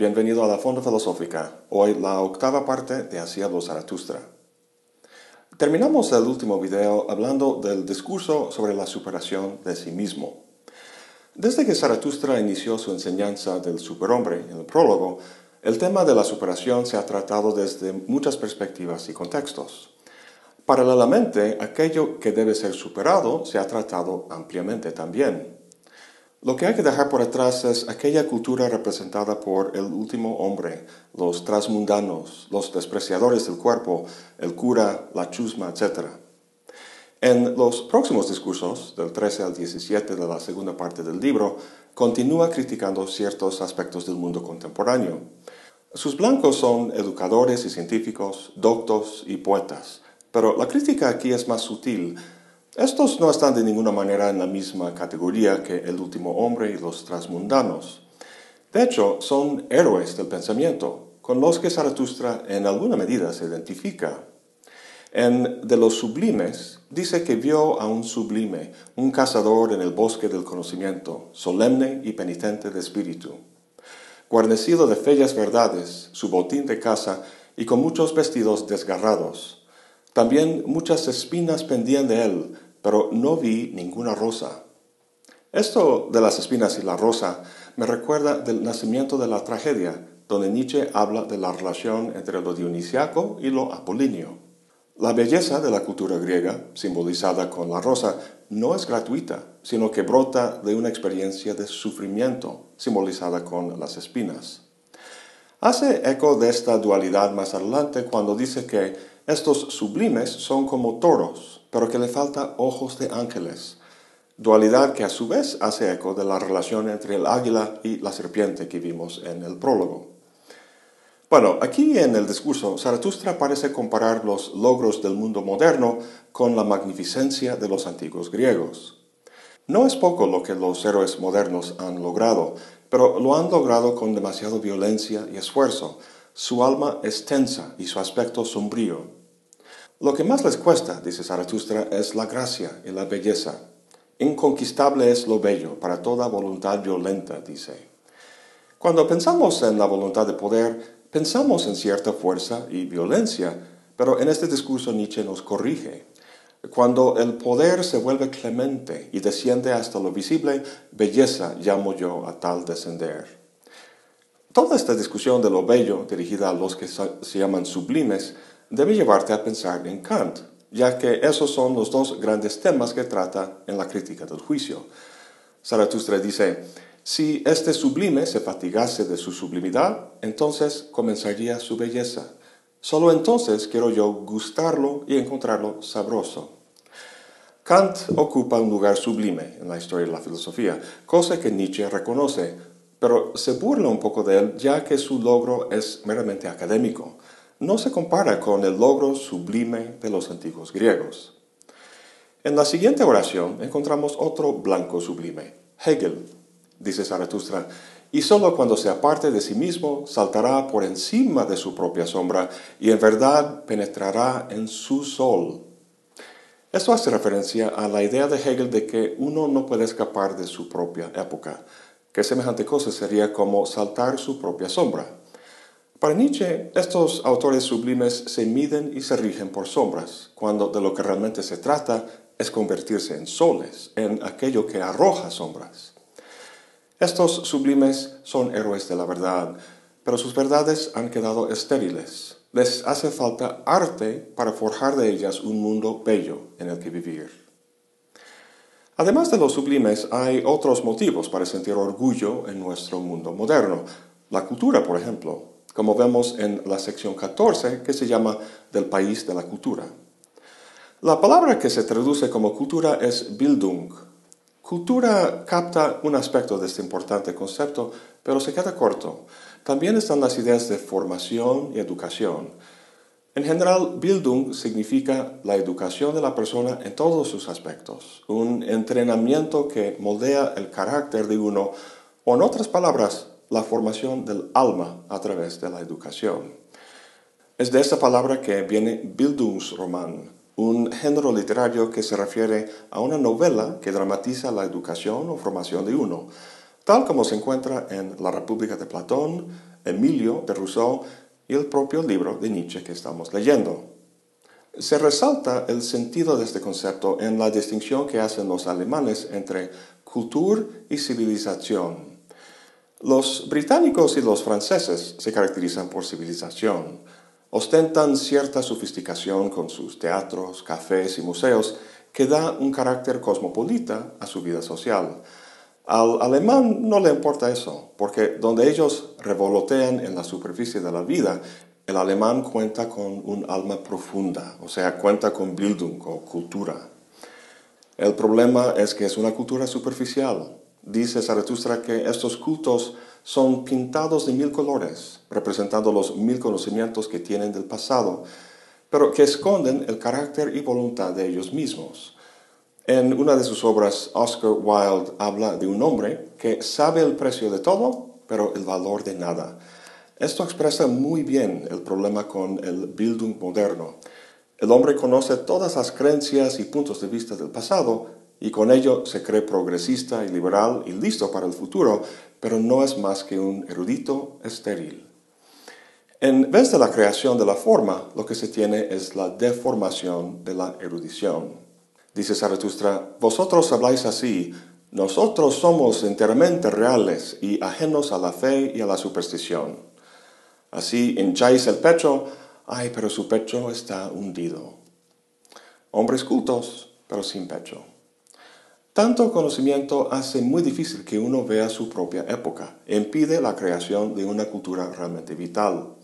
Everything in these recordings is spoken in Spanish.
bienvenido a la Fonda Filosófica, hoy la octava parte de Así habló Zaratustra. Terminamos el último video hablando del discurso sobre la superación de sí mismo. Desde que Zaratustra inició su enseñanza del superhombre en el prólogo, el tema de la superación se ha tratado desde muchas perspectivas y contextos. Paralelamente, aquello que debe ser superado se ha tratado ampliamente también. Lo que hay que dejar por atrás es aquella cultura representada por el último hombre, los transmundanos, los despreciadores del cuerpo, el cura, la chusma, etc. En los próximos discursos, del 13 al 17 de la segunda parte del libro, continúa criticando ciertos aspectos del mundo contemporáneo. Sus blancos son educadores y científicos, doctos y poetas, pero la crítica aquí es más sutil estos no están de ninguna manera en la misma categoría que el último hombre y los transmundanos. De hecho, son héroes del pensamiento, con los que Zaratustra en alguna medida se identifica. En De los sublimes, dice que vio a un sublime, un cazador en el bosque del conocimiento, solemne y penitente de espíritu. Guarnecido de fellas verdades, su botín de caza y con muchos vestidos desgarrados, también muchas espinas pendían de él, pero no vi ninguna rosa. Esto de las espinas y la rosa me recuerda del nacimiento de la tragedia, donde Nietzsche habla de la relación entre lo dionisiaco y lo apolíneo. La belleza de la cultura griega, simbolizada con la rosa, no es gratuita, sino que brota de una experiencia de sufrimiento, simbolizada con las espinas. Hace eco de esta dualidad más adelante cuando dice que estos sublimes son como toros, pero que le falta ojos de ángeles, dualidad que a su vez hace eco de la relación entre el águila y la serpiente que vimos en el prólogo. Bueno, aquí en el discurso, Zaratustra parece comparar los logros del mundo moderno con la magnificencia de los antiguos griegos. No es poco lo que los héroes modernos han logrado, pero lo han logrado con demasiada violencia y esfuerzo. Su alma es tensa y su aspecto sombrío. Lo que más les cuesta, dice Zaratustra, es la gracia y la belleza. Inconquistable es lo bello para toda voluntad violenta, dice. Cuando pensamos en la voluntad de poder, pensamos en cierta fuerza y violencia, pero en este discurso Nietzsche nos corrige. Cuando el poder se vuelve clemente y desciende hasta lo visible, belleza llamo yo a tal descender. Toda esta discusión de lo bello, dirigida a los que se llaman sublimes, debe llevarte a pensar en Kant, ya que esos son los dos grandes temas que trata en la crítica del juicio. Zaratustra dice, si este sublime se fatigase de su sublimidad, entonces comenzaría su belleza. Solo entonces quiero yo gustarlo y encontrarlo sabroso. Kant ocupa un lugar sublime en la historia de la filosofía, cosa que Nietzsche reconoce, pero se burla un poco de él ya que su logro es meramente académico. No se compara con el logro sublime de los antiguos griegos. En la siguiente oración encontramos otro blanco sublime, Hegel, dice Zaratustra, y solo cuando se aparte de sí mismo saltará por encima de su propia sombra y en verdad penetrará en su sol. Esto hace referencia a la idea de Hegel de que uno no puede escapar de su propia época, que semejante cosa sería como saltar su propia sombra. Para Nietzsche, estos autores sublimes se miden y se rigen por sombras, cuando de lo que realmente se trata es convertirse en soles, en aquello que arroja sombras. Estos sublimes son héroes de la verdad, pero sus verdades han quedado estériles. Les hace falta arte para forjar de ellas un mundo bello en el que vivir. Además de los sublimes, hay otros motivos para sentir orgullo en nuestro mundo moderno. La cultura, por ejemplo, como vemos en la sección 14, que se llama Del país de la cultura. La palabra que se traduce como cultura es Bildung, Cultura capta un aspecto de este importante concepto, pero se queda corto. También están las ideas de formación y educación. En general, Bildung significa la educación de la persona en todos sus aspectos, un entrenamiento que moldea el carácter de uno, o en otras palabras, la formación del alma a través de la educación. Es de esta palabra que viene Bildungsroman, un género literario que se refiere a una novela que dramatiza la educación o formación de uno, tal como se encuentra en La República de Platón, Emilio de Rousseau y el propio libro de Nietzsche que estamos leyendo. Se resalta el sentido de este concepto en la distinción que hacen los alemanes entre cultura y civilización. Los británicos y los franceses se caracterizan por civilización. Ostentan cierta sofisticación con sus teatros, cafés y museos que da un carácter cosmopolita a su vida social. Al alemán no le importa eso, porque donde ellos revolotean en la superficie de la vida, el alemán cuenta con un alma profunda, o sea, cuenta con Bildung o cultura. El problema es que es una cultura superficial. Dice Zaratustra que estos cultos son pintados de mil colores, representando los mil conocimientos que tienen del pasado, pero que esconden el carácter y voluntad de ellos mismos. En una de sus obras, Oscar Wilde habla de un hombre que sabe el precio de todo, pero el valor de nada. Esto expresa muy bien el problema con el Bildung moderno. El hombre conoce todas las creencias y puntos de vista del pasado y con ello se cree progresista y liberal y listo para el futuro, pero no es más que un erudito estéril. En vez de la creación de la forma, lo que se tiene es la deformación de la erudición. Dice Zaratustra, vosotros habláis así, nosotros somos enteramente reales y ajenos a la fe y a la superstición. Así hincháis el pecho, ay, pero su pecho está hundido. Hombres cultos, pero sin pecho. Tanto conocimiento hace muy difícil que uno vea su propia época, impide la creación de una cultura realmente vital.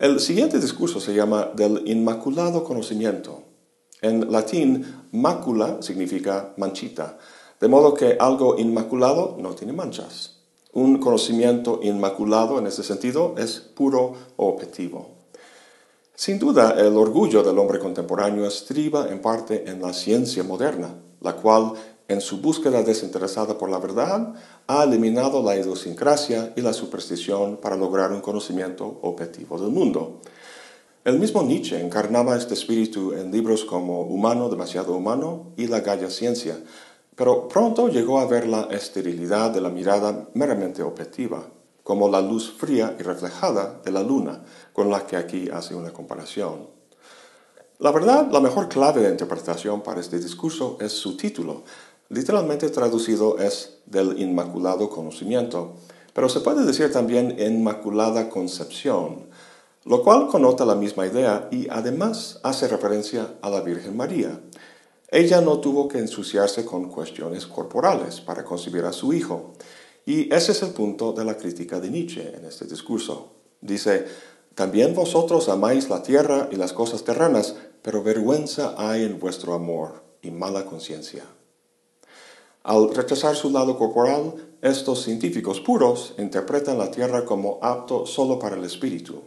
El siguiente discurso se llama del inmaculado conocimiento. En latín, macula significa manchita, de modo que algo inmaculado no tiene manchas. Un conocimiento inmaculado en ese sentido es puro o objetivo. Sin duda, el orgullo del hombre contemporáneo estriba en parte en la ciencia moderna, la cual, en su búsqueda desinteresada por la verdad, ha eliminado la idiosincrasia y la superstición para lograr un conocimiento objetivo del mundo. El mismo Nietzsche encarnaba este espíritu en libros como Humano, demasiado humano y La Galla Ciencia, pero pronto llegó a ver la esterilidad de la mirada meramente objetiva, como la luz fría y reflejada de la luna, con la que aquí hace una comparación. La verdad, la mejor clave de interpretación para este discurso es su título. Literalmente traducido es del inmaculado conocimiento, pero se puede decir también inmaculada concepción, lo cual conota la misma idea y además hace referencia a la Virgen María. Ella no tuvo que ensuciarse con cuestiones corporales para concebir a su hijo, y ese es el punto de la crítica de Nietzsche en este discurso. Dice, también vosotros amáis la tierra y las cosas terrenas, pero vergüenza hay en vuestro amor y mala conciencia. Al rechazar su lado corporal, estos científicos puros interpretan la tierra como apto solo para el espíritu.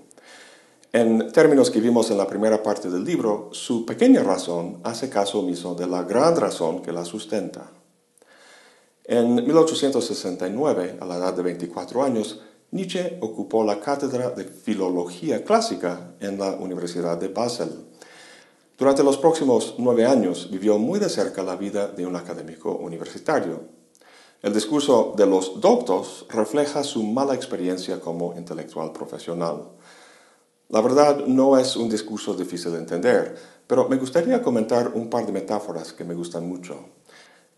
En términos que vimos en la primera parte del libro, su pequeña razón hace caso omiso de la gran razón que la sustenta. En 1869, a la edad de 24 años, Nietzsche ocupó la cátedra de filología clásica en la Universidad de Basel. Durante los próximos nueve años vivió muy de cerca la vida de un académico universitario. El discurso de los doctos refleja su mala experiencia como intelectual profesional. La verdad no es un discurso difícil de entender, pero me gustaría comentar un par de metáforas que me gustan mucho.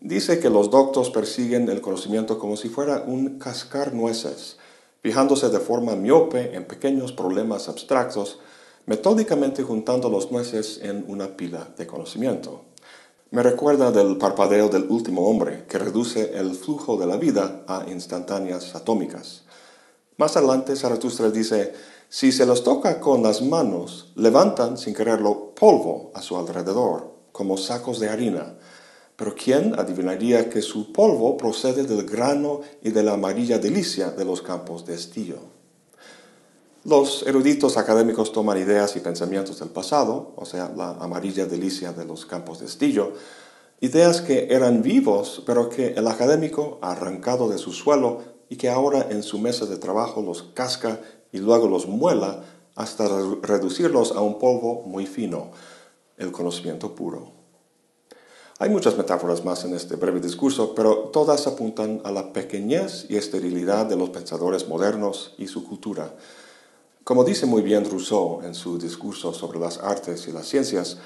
Dice que los doctos persiguen el conocimiento como si fuera un cascar nueces, fijándose de forma miope en pequeños problemas abstractos, metódicamente juntando los nueces en una pila de conocimiento. Me recuerda del parpadeo del último hombre, que reduce el flujo de la vida a instantáneas atómicas. Más adelante, Zaratustra dice, si se los toca con las manos, levantan sin quererlo polvo a su alrededor, como sacos de harina, pero ¿quién adivinaría que su polvo procede del grano y de la amarilla delicia de los campos de estío? Los eruditos académicos toman ideas y pensamientos del pasado, o sea, la amarilla delicia de los campos de estillo, ideas que eran vivos, pero que el académico ha arrancado de su suelo y que ahora en su mesa de trabajo los casca y luego los muela hasta reducirlos a un polvo muy fino, el conocimiento puro. Hay muchas metáforas más en este breve discurso, pero todas apuntan a la pequeñez y esterilidad de los pensadores modernos y su cultura. Como dice muy bien Rousseau en su discurso sobre las artes y las ciencias,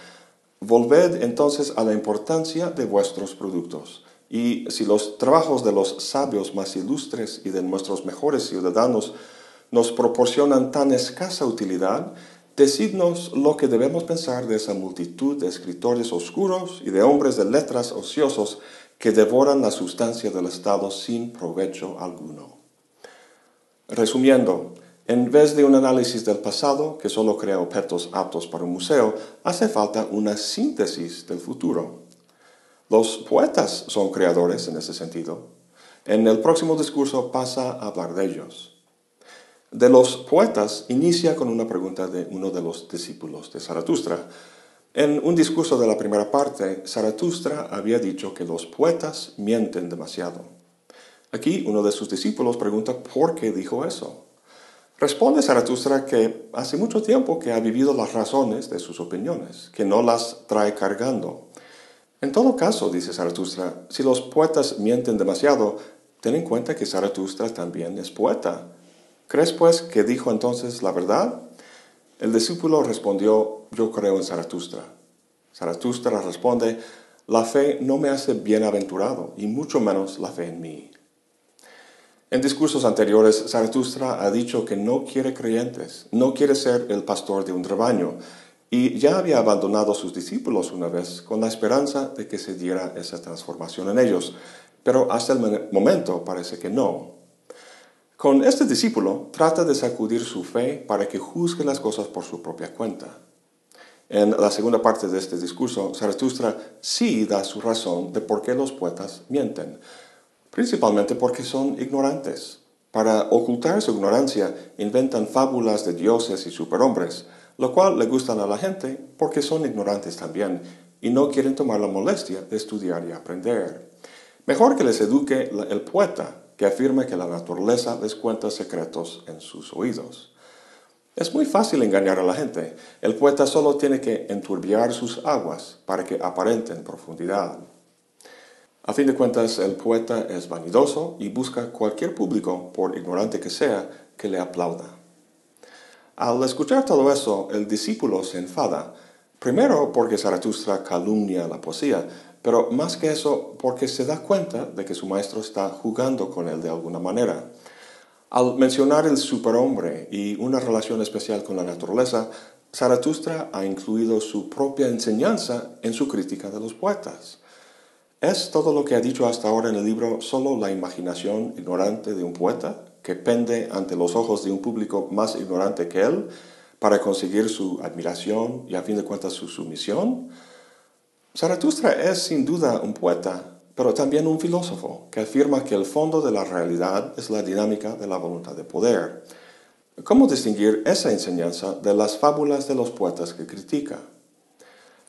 volved entonces a la importancia de vuestros productos. Y si los trabajos de los sabios más ilustres y de nuestros mejores ciudadanos nos proporcionan tan escasa utilidad, decidnos lo que debemos pensar de esa multitud de escritores oscuros y de hombres de letras ociosos que devoran la sustancia del Estado sin provecho alguno. Resumiendo, en vez de un análisis del pasado que solo crea objetos aptos para un museo, hace falta una síntesis del futuro. Los poetas son creadores en ese sentido. En el próximo discurso pasa a hablar de ellos. De los poetas inicia con una pregunta de uno de los discípulos de Zaratustra. En un discurso de la primera parte, Zaratustra había dicho que los poetas mienten demasiado. Aquí uno de sus discípulos pregunta por qué dijo eso. Responde Zaratustra que hace mucho tiempo que ha vivido las razones de sus opiniones, que no las trae cargando. En todo caso, dice Zaratustra, si los poetas mienten demasiado, ten en cuenta que Zaratustra también es poeta. ¿Crees pues que dijo entonces la verdad? El discípulo respondió, yo creo en Zaratustra. Zaratustra responde, la fe no me hace bienaventurado, y mucho menos la fe en mí. En discursos anteriores, Zaratustra ha dicho que no quiere creyentes, no quiere ser el pastor de un rebaño, y ya había abandonado a sus discípulos una vez con la esperanza de que se diera esa transformación en ellos, pero hasta el momento parece que no. Con este discípulo trata de sacudir su fe para que juzgue las cosas por su propia cuenta. En la segunda parte de este discurso, Zaratustra sí da su razón de por qué los poetas mienten principalmente porque son ignorantes. Para ocultar su ignorancia, inventan fábulas de dioses y superhombres, lo cual le gustan a la gente porque son ignorantes también y no quieren tomar la molestia de estudiar y aprender. Mejor que les eduque el poeta, que afirma que la naturaleza les cuenta secretos en sus oídos. Es muy fácil engañar a la gente. El poeta solo tiene que enturbiar sus aguas para que aparenten profundidad. A fin de cuentas, el poeta es vanidoso y busca cualquier público, por ignorante que sea, que le aplauda. Al escuchar todo eso, el discípulo se enfada, primero porque Zaratustra calumnia la poesía, pero más que eso porque se da cuenta de que su maestro está jugando con él de alguna manera. Al mencionar el superhombre y una relación especial con la naturaleza, Zaratustra ha incluido su propia enseñanza en su crítica de los poetas. ¿Es todo lo que ha dicho hasta ahora en el libro solo la imaginación ignorante de un poeta que pende ante los ojos de un público más ignorante que él para conseguir su admiración y a fin de cuentas su sumisión? Zaratustra es sin duda un poeta, pero también un filósofo que afirma que el fondo de la realidad es la dinámica de la voluntad de poder. ¿Cómo distinguir esa enseñanza de las fábulas de los poetas que critica?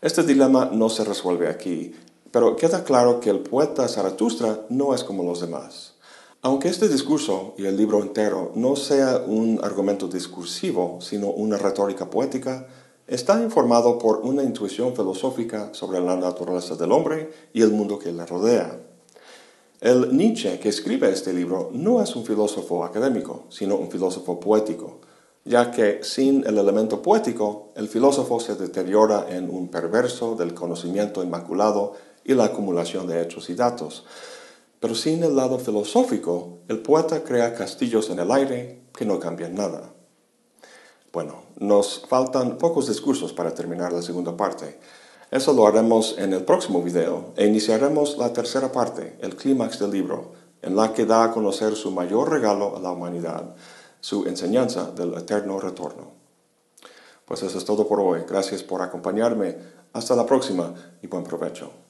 Este dilema no se resuelve aquí, pero queda claro que el poeta Zaratustra no es como los demás. Aunque este discurso y el libro entero no sea un argumento discursivo, sino una retórica poética, está informado por una intuición filosófica sobre la naturaleza del hombre y el mundo que le rodea. El Nietzsche que escribe este libro no es un filósofo académico, sino un filósofo poético, ya que sin el elemento poético, el filósofo se deteriora en un perverso del conocimiento inmaculado y la acumulación de hechos y datos. Pero sin el lado filosófico, el poeta crea castillos en el aire que no cambian nada. Bueno, nos faltan pocos discursos para terminar la segunda parte. Eso lo haremos en el próximo video e iniciaremos la tercera parte, el clímax del libro, en la que da a conocer su mayor regalo a la humanidad, su enseñanza del eterno retorno. Pues eso es todo por hoy. Gracias por acompañarme. Hasta la próxima y buen provecho.